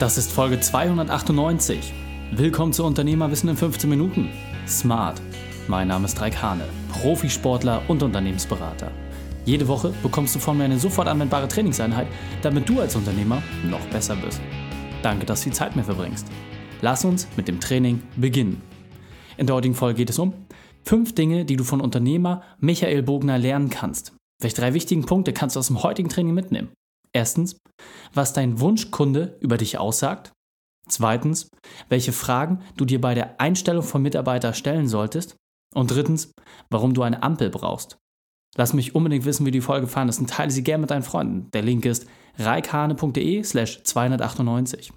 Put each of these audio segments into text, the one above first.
Das ist Folge 298. Willkommen zu Unternehmerwissen in 15 Minuten. Smart. Mein Name ist Raik Hane, Profisportler und Unternehmensberater. Jede Woche bekommst du von mir eine sofort anwendbare Trainingseinheit, damit du als Unternehmer noch besser bist. Danke, dass du die Zeit mir verbringst. Lass uns mit dem Training beginnen. In der heutigen Folge geht es um fünf Dinge, die du von Unternehmer Michael Bogner lernen kannst. Welche drei wichtigen Punkte kannst du aus dem heutigen Training mitnehmen? Erstens, was dein Wunschkunde über dich aussagt. Zweitens, welche Fragen du dir bei der Einstellung von Mitarbeitern stellen solltest. Und drittens, warum du eine Ampel brauchst. Lass mich unbedingt wissen, wie die Folge ist und teile sie gerne mit deinen Freunden. Der Link ist reikhane.de slash 298.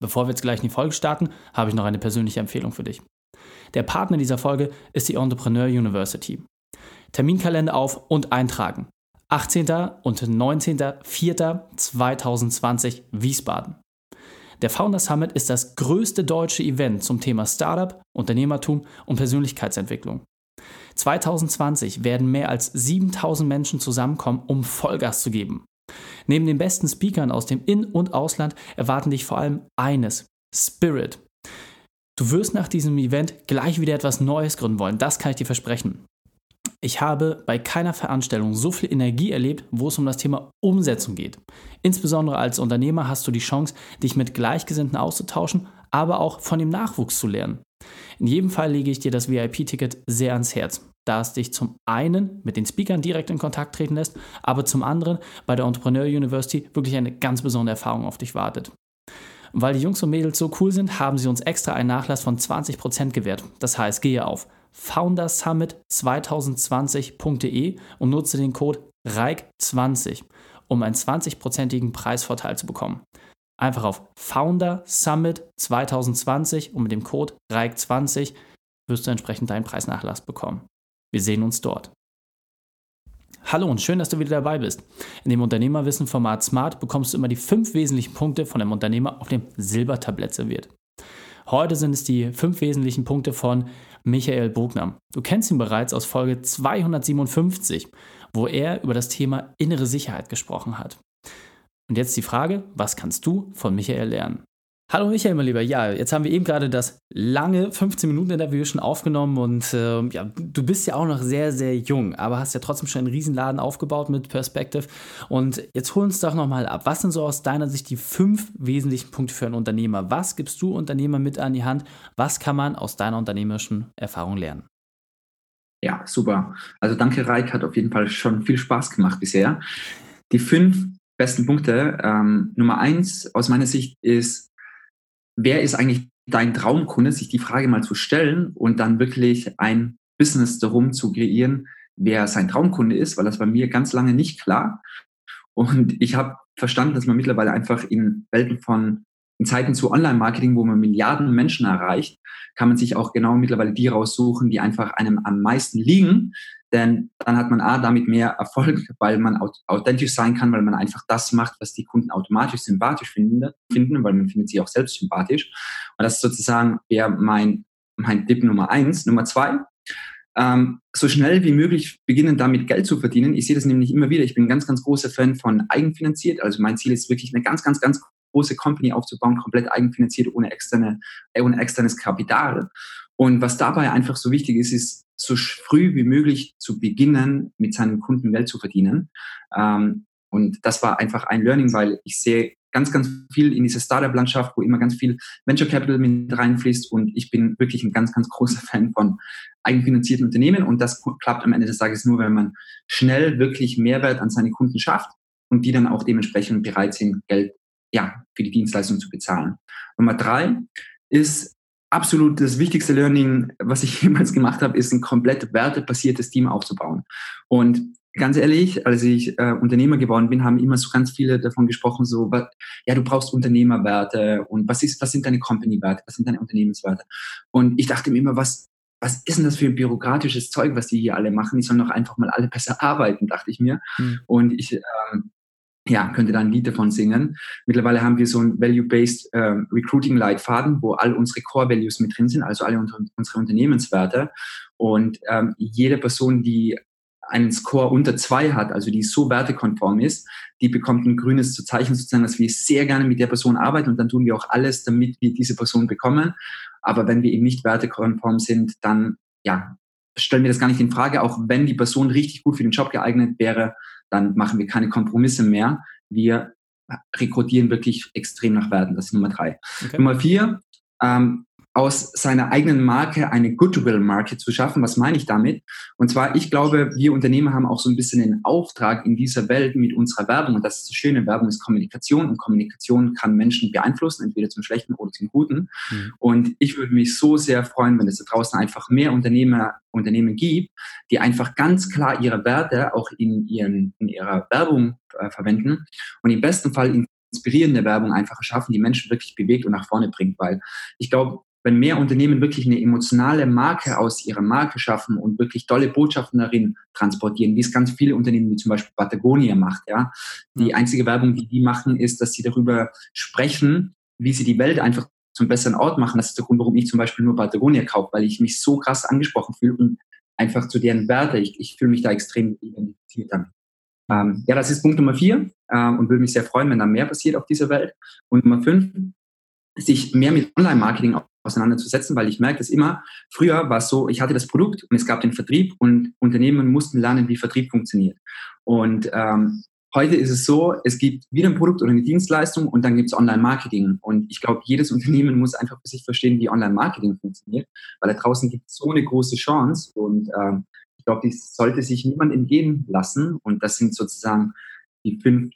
Bevor wir jetzt gleich in die Folge starten, habe ich noch eine persönliche Empfehlung für dich. Der Partner dieser Folge ist die Entrepreneur University. Terminkalender auf und eintragen. 18. und 19.04.2020 Wiesbaden. Der Founder Summit ist das größte deutsche Event zum Thema Startup, Unternehmertum und Persönlichkeitsentwicklung. 2020 werden mehr als 7000 Menschen zusammenkommen, um Vollgas zu geben. Neben den besten Speakern aus dem In- und Ausland erwarten dich vor allem eines: Spirit. Du wirst nach diesem Event gleich wieder etwas Neues gründen wollen, das kann ich dir versprechen. Ich habe bei keiner Veranstaltung so viel Energie erlebt, wo es um das Thema Umsetzung geht. Insbesondere als Unternehmer hast du die Chance, dich mit Gleichgesinnten auszutauschen, aber auch von dem Nachwuchs zu lernen. In jedem Fall lege ich dir das VIP-Ticket sehr ans Herz, da es dich zum einen mit den Speakern direkt in Kontakt treten lässt, aber zum anderen bei der Entrepreneur University wirklich eine ganz besondere Erfahrung auf dich wartet. Weil die Jungs und Mädels so cool sind, haben sie uns extra einen Nachlass von 20% gewährt. Das heißt, gehe auf foundersummit2020.de und nutze den Code REIK20, um einen 20%igen Preisvorteil zu bekommen. Einfach auf Founder Summit 2020 und mit dem Code REIK20 wirst du entsprechend deinen Preisnachlass bekommen. Wir sehen uns dort. Hallo und schön, dass du wieder dabei bist. In dem Unternehmerwissen-Format Smart bekommst du immer die fünf wesentlichen Punkte von einem Unternehmer auf dem Silbertablett serviert. Heute sind es die fünf wesentlichen Punkte von Michael Bogner. Du kennst ihn bereits aus Folge 257, wo er über das Thema innere Sicherheit gesprochen hat. Und jetzt die Frage, was kannst du von Michael lernen? Hallo Michael, mein Lieber. Ja, jetzt haben wir eben gerade das lange 15-Minuten-Interview schon aufgenommen und äh, ja, du bist ja auch noch sehr, sehr jung, aber hast ja trotzdem schon einen Riesenladen aufgebaut mit Perspective. Und jetzt hol uns doch nochmal ab. Was sind so aus deiner Sicht die fünf wesentlichen Punkte für einen Unternehmer? Was gibst du Unternehmer mit an die Hand? Was kann man aus deiner unternehmerischen Erfahrung lernen? Ja, super. Also danke, Reik, hat auf jeden Fall schon viel Spaß gemacht bisher. Die fünf besten Punkte. Ähm, Nummer eins aus meiner Sicht ist wer ist eigentlich dein Traumkunde, sich die Frage mal zu stellen und dann wirklich ein Business darum zu kreieren, wer sein Traumkunde ist, weil das war mir ganz lange nicht klar. Und ich habe verstanden, dass man mittlerweile einfach in Welten von, in Zeiten zu Online-Marketing, wo man Milliarden Menschen erreicht, kann man sich auch genau mittlerweile die raussuchen, die einfach einem am meisten liegen, denn dann hat man A, damit mehr Erfolg, weil man authentisch sein kann, weil man einfach das macht, was die Kunden automatisch sympathisch finden, finden weil man findet sie auch selbst sympathisch. Und das ist sozusagen wäre mein, mein Tipp Nummer eins. Nummer zwei, ähm, so schnell wie möglich beginnen, damit Geld zu verdienen. Ich sehe das nämlich immer wieder. Ich bin ein ganz, ganz großer Fan von eigenfinanziert. Also mein Ziel ist wirklich eine ganz, ganz, ganz große Company aufzubauen, komplett eigenfinanziert, ohne, externe, ohne externes Kapital. Und was dabei einfach so wichtig ist, ist so früh wie möglich zu beginnen, mit seinen Kunden Geld zu verdienen. Ähm, und das war einfach ein Learning, weil ich sehe ganz, ganz viel in dieser Startup-Landschaft, wo immer ganz viel Venture Capital mit reinfließt. Und ich bin wirklich ein ganz, ganz großer Fan von eigenfinanzierten Unternehmen. Und das klappt am Ende des Tages nur, wenn man schnell wirklich Mehrwert an seine Kunden schafft und die dann auch dementsprechend bereit sind, Geld ja, für die Dienstleistung zu bezahlen. Nummer drei ist absolut das wichtigste Learning, was ich jemals gemacht habe, ist ein komplett wertebasiertes Team aufzubauen. Und ganz ehrlich, als ich äh, Unternehmer geworden bin, haben immer so ganz viele davon gesprochen, so, was, ja, du brauchst Unternehmerwerte und was ist, was sind deine Company-Werte, was sind deine Unternehmenswerte? Und ich dachte mir immer, was, was ist denn das für ein bürokratisches Zeug, was die hier alle machen? Die sollen doch einfach mal alle besser arbeiten, dachte ich mir. Hm. Und ich ähm, ja, könnte da ein Lied davon singen. Mittlerweile haben wir so ein Value-Based äh, Recruiting-Leitfaden, wo all unsere Core-Values mit drin sind, also alle unsere, unsere Unternehmenswerte. Und ähm, jede Person, die einen Score unter zwei hat, also die so wertekonform ist, die bekommt ein grünes Zeichen sozusagen, dass wir sehr gerne mit der Person arbeiten und dann tun wir auch alles, damit wir diese Person bekommen. Aber wenn wir eben nicht wertekonform sind, dann ja, stellen wir das gar nicht in Frage. Auch wenn die Person richtig gut für den Job geeignet wäre, dann machen wir keine Kompromisse mehr. Wir rekrutieren wirklich extrem nach Werten. Das ist Nummer drei. Okay. Nummer vier, ähm, aus seiner eigenen Marke eine Goodwill-Marke zu schaffen. Was meine ich damit? Und zwar, ich glaube, wir Unternehmer haben auch so ein bisschen den Auftrag in dieser Welt mit unserer Werbung. Und das ist das Schöne, Werbung ist Kommunikation und Kommunikation kann Menschen beeinflussen, entweder zum Schlechten oder zum Guten. Mhm. Und ich würde mich so sehr freuen, wenn es da draußen einfach mehr Unternehmer, Unternehmen gibt, die einfach ganz klar ihre Werte auch in, ihren, in ihrer Werbung äh, verwenden und im besten Fall inspirierende Werbung einfach schaffen, die Menschen wirklich bewegt und nach vorne bringt, weil ich glaube, wenn mehr Unternehmen wirklich eine emotionale Marke aus ihrer Marke schaffen und wirklich tolle Botschaften darin transportieren, wie es ganz viele Unternehmen wie zum Beispiel Patagonia macht, ja. Die einzige Werbung, die die machen, ist, dass sie darüber sprechen, wie sie die Welt einfach zum besseren Ort machen. Das ist der Grund, warum ich zum Beispiel nur Patagonia kaufe, weil ich mich so krass angesprochen fühle und einfach zu deren Werte, ich, ich fühle mich da extrem identifiziert damit. Ähm, ja, das ist Punkt Nummer vier ähm, und würde mich sehr freuen, wenn da mehr passiert auf dieser Welt. Und Nummer fünf, sich mehr mit Online-Marketing auseinanderzusetzen, weil ich merke das immer. Früher war es so, ich hatte das Produkt und es gab den Vertrieb und Unternehmen mussten lernen, wie Vertrieb funktioniert. Und ähm, heute ist es so, es gibt wieder ein Produkt oder eine Dienstleistung und dann gibt es Online-Marketing. Und ich glaube, jedes Unternehmen muss einfach für sich verstehen, wie Online-Marketing funktioniert, weil da draußen gibt es so eine große Chance und ähm, ich glaube, die sollte sich niemand entgehen lassen. Und das sind sozusagen die fünf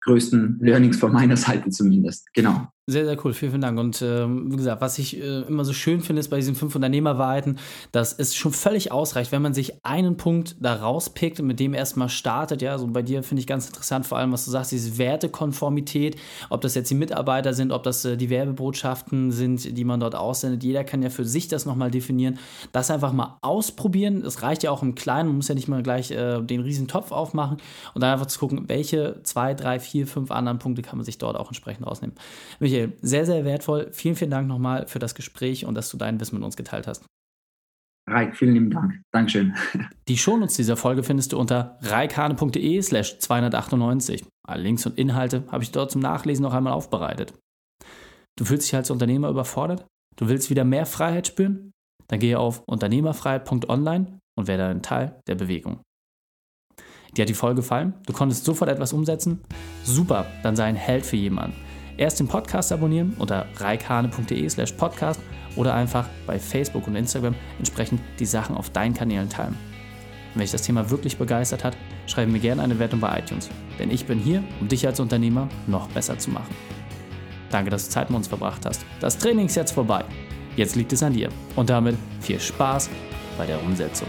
größten Learnings von meiner Seite zumindest. Genau. Sehr, sehr cool. Vielen, vielen Dank. Und ähm, wie gesagt, was ich äh, immer so schön finde, ist bei diesen fünf Unternehmerwahrheiten, dass es schon völlig ausreicht, wenn man sich einen Punkt da rauspickt und mit dem erstmal startet. Ja, so bei dir finde ich ganz interessant, vor allem, was du sagst, diese Wertekonformität, ob das jetzt die Mitarbeiter sind, ob das äh, die Werbebotschaften sind, die man dort aussendet. Jeder kann ja für sich das nochmal definieren. Das einfach mal ausprobieren. Das reicht ja auch im Kleinen. Man muss ja nicht mal gleich äh, den riesen Topf aufmachen und dann einfach zu gucken, welche zwei, drei, vier, fünf anderen Punkte kann man sich dort auch entsprechend rausnehmen. Michael, Michael, sehr, sehr wertvoll. Vielen, vielen Dank nochmal für das Gespräch und dass du dein Wissen mit uns geteilt hast. Reik, vielen lieben Dank. Dankeschön. Die Shownotes dieser Folge findest du unter reikane.de slash 298. Alle Links und Inhalte habe ich dort zum Nachlesen noch einmal aufbereitet. Du fühlst dich als Unternehmer überfordert? Du willst wieder mehr Freiheit spüren? Dann gehe auf unternehmerfreiheit.online und werde ein Teil der Bewegung. Dir hat die Folge gefallen? Du konntest sofort etwas umsetzen? Super, dann sei ein Held für jemanden. Erst den Podcast abonnieren unter reikhane.de slash podcast oder einfach bei Facebook und Instagram entsprechend die Sachen auf deinen Kanälen teilen. wenn dich das Thema wirklich begeistert hat, schreibe mir gerne eine Wertung bei iTunes, denn ich bin hier, um dich als Unternehmer noch besser zu machen. Danke, dass du Zeit mit uns verbracht hast. Das Training ist jetzt vorbei. Jetzt liegt es an dir. Und damit viel Spaß bei der Umsetzung.